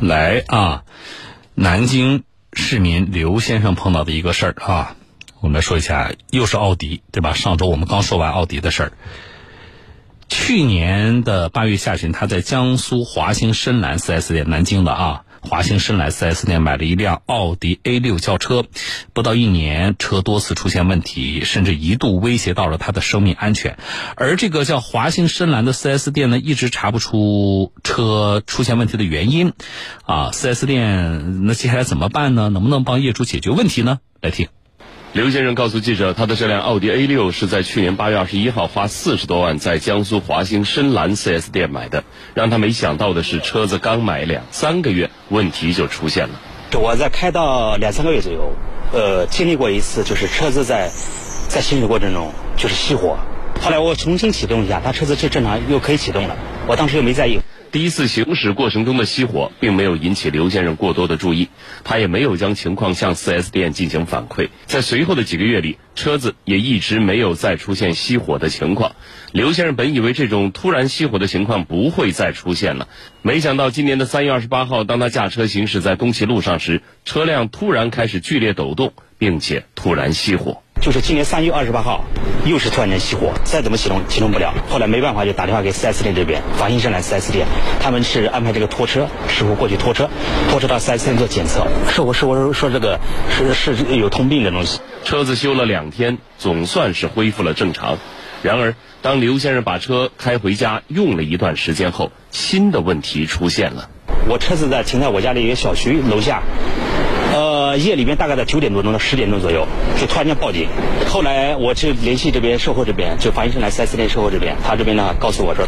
来啊，南京市民刘先生碰到的一个事儿啊，我们来说一下，又是奥迪对吧？上周我们刚说完奥迪的事儿。去年的八月下旬，他在江苏华兴深蓝四 S 店，南京的啊。华兴深蓝 4S 店买了一辆奥迪 A6 轿车，不到一年，车多次出现问题，甚至一度威胁到了他的生命安全。而这个叫华兴深蓝的 4S 店呢，一直查不出车出现问题的原因。啊，4S 店那接下来怎么办呢？能不能帮业主解决问题呢？来听。刘先生告诉记者，他的这辆奥迪 A 六是在去年八月二十一号花四十多万在江苏华兴深蓝 4S 店买的。让他没想到的是，车子刚买两三个月，问题就出现了。我在开到两三个月左右，呃，经历过一次，就是车子在在行驶过程中就是熄火。后来我重新启动一下，他车子就正常又可以启动了。我当时又没在意。第一次行驶过程中的熄火，并没有引起刘先生过多的注意，他也没有将情况向 4S 店进行反馈。在随后的几个月里，车子也一直没有再出现熄火的情况。刘先生本以为这种突然熄火的情况不会再出现了，没想到今年的三月二十八号，当他驾车行驶在东齐路上时，车辆突然开始剧烈抖动，并且突然熄火。就是今年三月二十八号，又是突然间熄火，再怎么启动启动不了。后来没办法，就打电话给 4S 店这边，法兴深蓝 4S 店，他们是安排这个拖车师傅过去拖车，拖车到 4S 店做检测。是我是我说这个是是有通病的东西。车子修了两天，总算是恢复了正常。然而，当刘先生把车开回家用了一段时间后，新的问题出现了。我车子在停在我家的一个小区楼下。呃，夜里边大概在九点多钟到十点钟左右，就突然间报警。后来我去联系这边售后这边，就华兴深蓝 4S 店售后这边，他这边呢告诉我说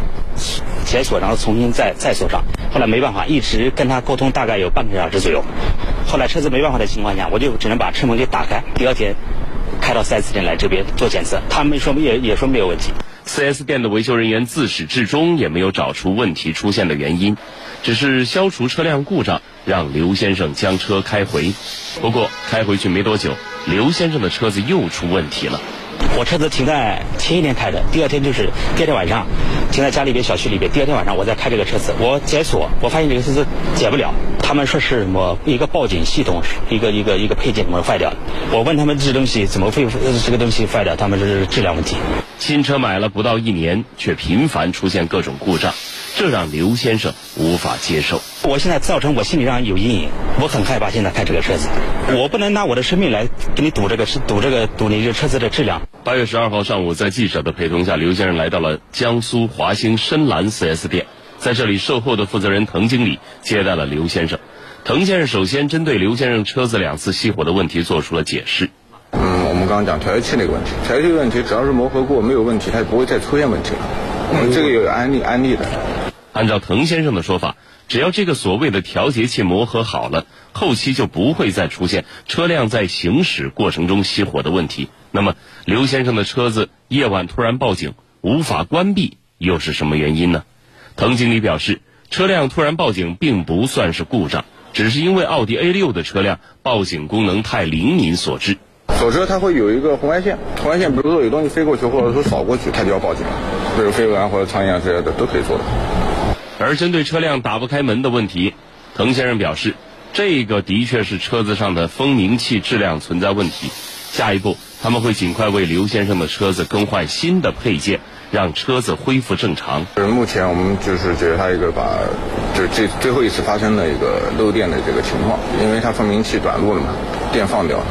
解锁，然后重新再再锁上。后来没办法，一直跟他沟通大概有半个小时左右。后来车子没办法的情况下，我就只能把车门给打开。第二天开到 4S 店来这边做检测，他们说也也说没有问题。4S 店的维修人员自始至终也没有找出问题出现的原因，只是消除车辆故障，让刘先生将车开回。不过开回去没多久，刘先生的车子又出问题了。我车子停在前一天开的，第二天就是第二天晚上，停在家里边小区里边。第二天晚上我再开这个车子，我解锁，我发现这个车子解不了。他们说是什么一个报警系统，一个一个一个配件怎么坏掉了？我问他们这东西怎么会这个东西坏掉？他们说是质量问题。新车买了不到一年，却频繁出现各种故障，这让刘先生无法接受。我现在造成我心理上有阴影，我很害怕现在开这个车子，我不能拿我的生命来给你赌这个赌这个赌你这车子的质量。八月十二号上午，在记者的陪同下，刘先生来到了江苏华兴深蓝 4S 店，在这里，售后的负责人滕经理接待了刘先生。滕先生首先针对刘先生车子两次熄火的问题做出了解释。嗯，我们刚刚讲调节器那个问题，调节器问题只要是磨合过没有问题，它就不会再出现问题了。这个有安利安利的。按照滕先生的说法，只要这个所谓的调节器磨合好了，后期就不会再出现车辆在行驶过程中熄火的问题。那么，刘先生的车子夜晚突然报警无法关闭，又是什么原因呢？滕经理表示，车辆突然报警并不算是故障，只是因为奥迪 A6 的车辆报警功能太灵敏所致。锁车它会有一个红外线，红外线比如说有东西飞过去或者说扫过去，它就要报警了，比如飞蛾啊或者苍蝇啊之类的都可以做的。而针对车辆打不开门的问题，滕先生表示，这个的确是车子上的蜂鸣器质量存在问题。下一步，他们会尽快为刘先生的车子更换新的配件，让车子恢复正常。目前我们就是解决它一个把，就是这最后一次发生的一个漏电的这个情况，因为它蜂鸣器短路了嘛，电放掉了，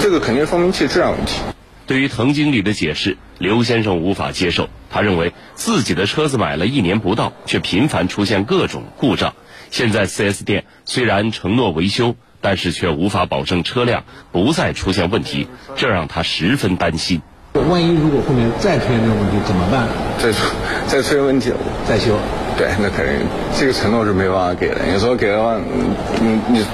这个肯定是蜂鸣器质量问题。对于滕经理的解释，刘先生无法接受。他认为自己的车子买了一年不到，却频繁出现各种故障。现在 4S 店虽然承诺维修，但是却无法保证车辆不再出现问题，这让他十分担心。万一如果后面再出现这种问题怎么办？再出再出现问题再修？对，那肯定这个承诺是没办法给的。有时候给的话，你，你。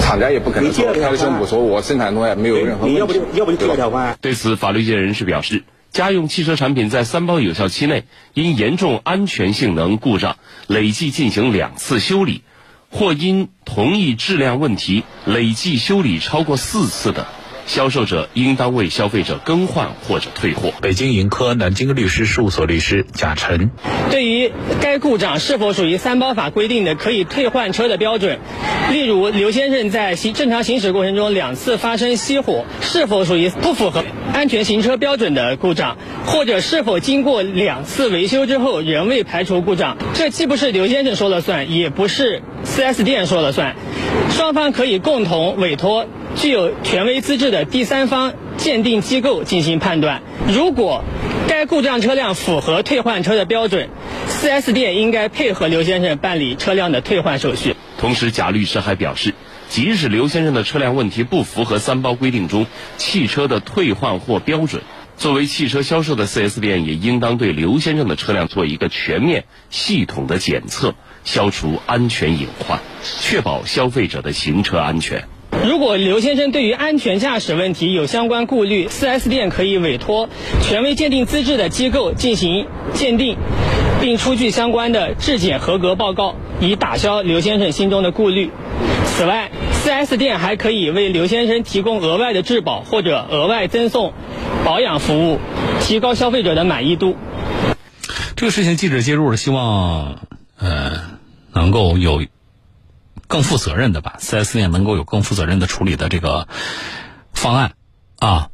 厂家也不可能说开个胸脯说，我生产东西没有任何问题。要不就要不就第二条方案。对此，法律界人士表示，家用汽车产品在三包有效期内，因严重安全性能故障累计进行两次修理，或因同一质量问题累计修理超过四次的，销售者应当为消费者更换或者退货。北京盈科南京律师事务所律师贾晨，对于该故障是否属于三包法规定的可以退换车的标准，例如刘先生在行正常行驶过程中两次发生熄火，是否属于不符合安全行车标准的故障，或者是否经过两次维修之后仍未排除故障，这既不是刘先生说了算，也不是 4S 店说了算，双方可以共同委托具有权威资质的第三方鉴定机构进行判断。如果该故障车辆符合退换车的标准，4S 店应该配合刘先生办理车辆的退换手续。同时，贾律师还表示，即使刘先生的车辆问题不符合三包规定中汽车的退换货标准，作为汽车销售的 4S 店也应当对刘先生的车辆做一个全面、系统的检测，消除安全隐患，确保消费者的行车安全。如果刘先生对于安全驾驶问题有相关顾虑，4S 店可以委托权威鉴定资质的机构进行鉴定，并出具相关的质检合格报告，以打消刘先生心中的顾虑。此外，4S 店还可以为刘先生提供额外的质保或者额外赠送保养服务，提高消费者的满意度。这个事情记者介入了，希望呃能够有更负责任的吧，4S 店能够有更负责任的处理的这个方案啊。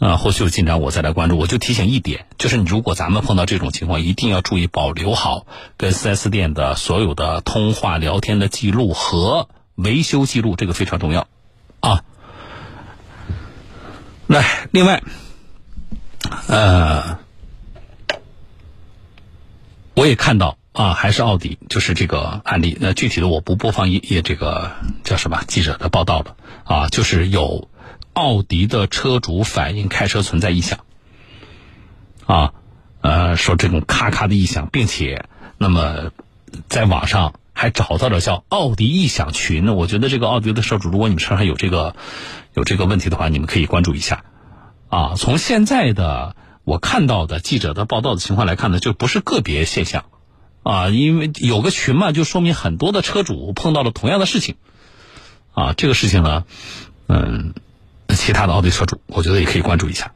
呃，后续有进展我再来关注。我就提醒一点，就是你如果咱们碰到这种情况，一定要注意保留好跟 4S 店的所有的通话聊天的记录和维修记录，这个非常重要啊。来，另外，呃，我也看到啊，还是奥迪，就是这个案例。那具体的我不播放一也这个叫什么记者的报道了啊，就是有。奥迪的车主反映开车存在异响，啊，呃，说这种咔咔的异响，并且，那么，在网上还找到了叫奥迪异响群。那我觉得这个奥迪的车主，如果你们车上有这个有这个问题的话，你们可以关注一下。啊，从现在的我看到的记者的报道的情况来看呢，就不是个别现象，啊，因为有个群嘛，就说明很多的车主碰到了同样的事情，啊，这个事情呢，嗯。其他的奥迪车主，我觉得也可以关注一下，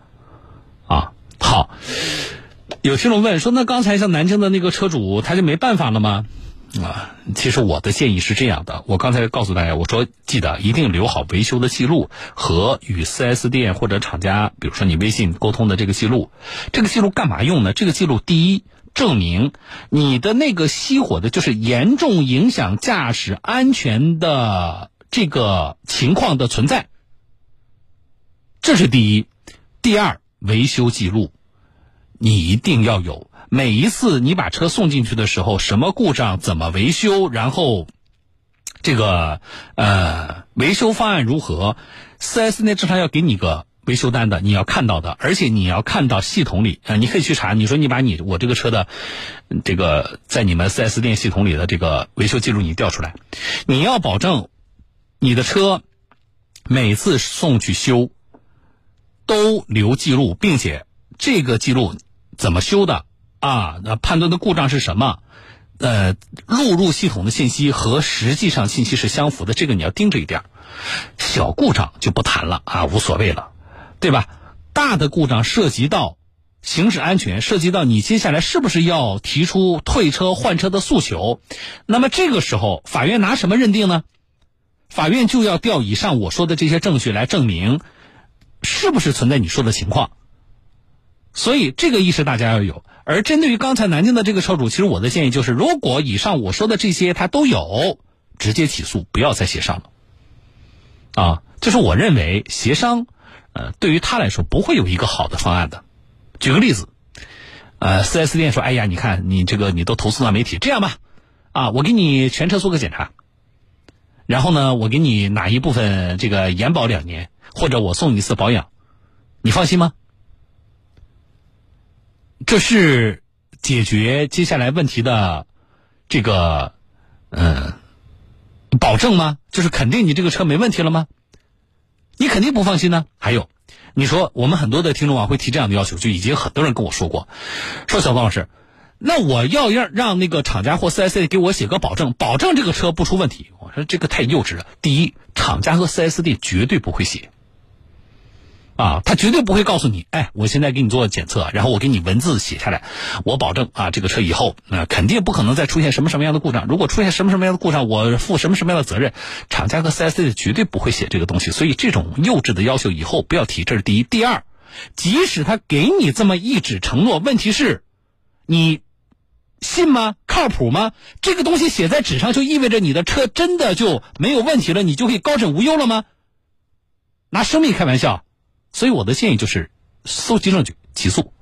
啊，好。有听众问说，那刚才像南京的那个车主，他就没办法了吗？啊，其实我的建议是这样的，我刚才告诉大家，我说记得一定留好维修的记录和与 4S 店或者厂家，比如说你微信沟通的这个记录。这个记录干嘛用呢？这个记录第一，证明你的那个熄火的，就是严重影响驾驶安全的这个情况的存在。这是第一，第二，维修记录，你一定要有。每一次你把车送进去的时候，什么故障，怎么维修，然后这个呃维修方案如何？4S 店正常要给你个维修单的，你要看到的，而且你要看到系统里啊，你可以去查。你说你把你我这个车的这个在你们 4S 店系统里的这个维修记录你调出来，你要保证你的车每次送去修。都留记录，并且这个记录怎么修的啊？那判断的故障是什么？呃，录入系统的信息和实际上信息是相符的，这个你要盯着一点。小故障就不谈了啊，无所谓了，对吧？大的故障涉及到行驶安全，涉及到你接下来是不是要提出退车换车的诉求？那么这个时候，法院拿什么认定呢？法院就要调以上我说的这些证据来证明。是不是存在你说的情况？所以这个意识大家要有。而针对于刚才南京的这个车主，其实我的建议就是，如果以上我说的这些他都有，直接起诉，不要再协商了。啊，就是我认为协商，呃，对于他来说不会有一个好的方案的。举个例子，呃，4S 店说：“哎呀，你看你这个你都投诉到媒体，这样吧，啊，我给你全车做个检查，然后呢，我给你哪一部分这个延保两年。”或者我送你一次保养，你放心吗？这是解决接下来问题的这个嗯保证吗？就是肯定你这个车没问题了吗？你肯定不放心呢。还有，你说我们很多的听众啊会提这样的要求，就已经很多人跟我说过，说小方老师，那我要让让那个厂家或四 S 店给我写个保证，保证这个车不出问题。我说这个太幼稚了。第一，厂家和四 S 店绝对不会写。啊，他绝对不会告诉你，哎，我现在给你做检测，然后我给你文字写下来，我保证啊，这个车以后那、肯定不可能再出现什么什么样的故障。如果出现什么什么样的故障，我负什么什么样的责任。厂家和 4S 店绝对不会写这个东西，所以这种幼稚的要求以后不要提，这是第一。第二，即使他给你这么一纸承诺，问题是，你信吗？靠谱吗？这个东西写在纸上，就意味着你的车真的就没有问题了，你就可以高枕无忧了吗？拿生命开玩笑。所以我的建议就是，搜集证据起诉。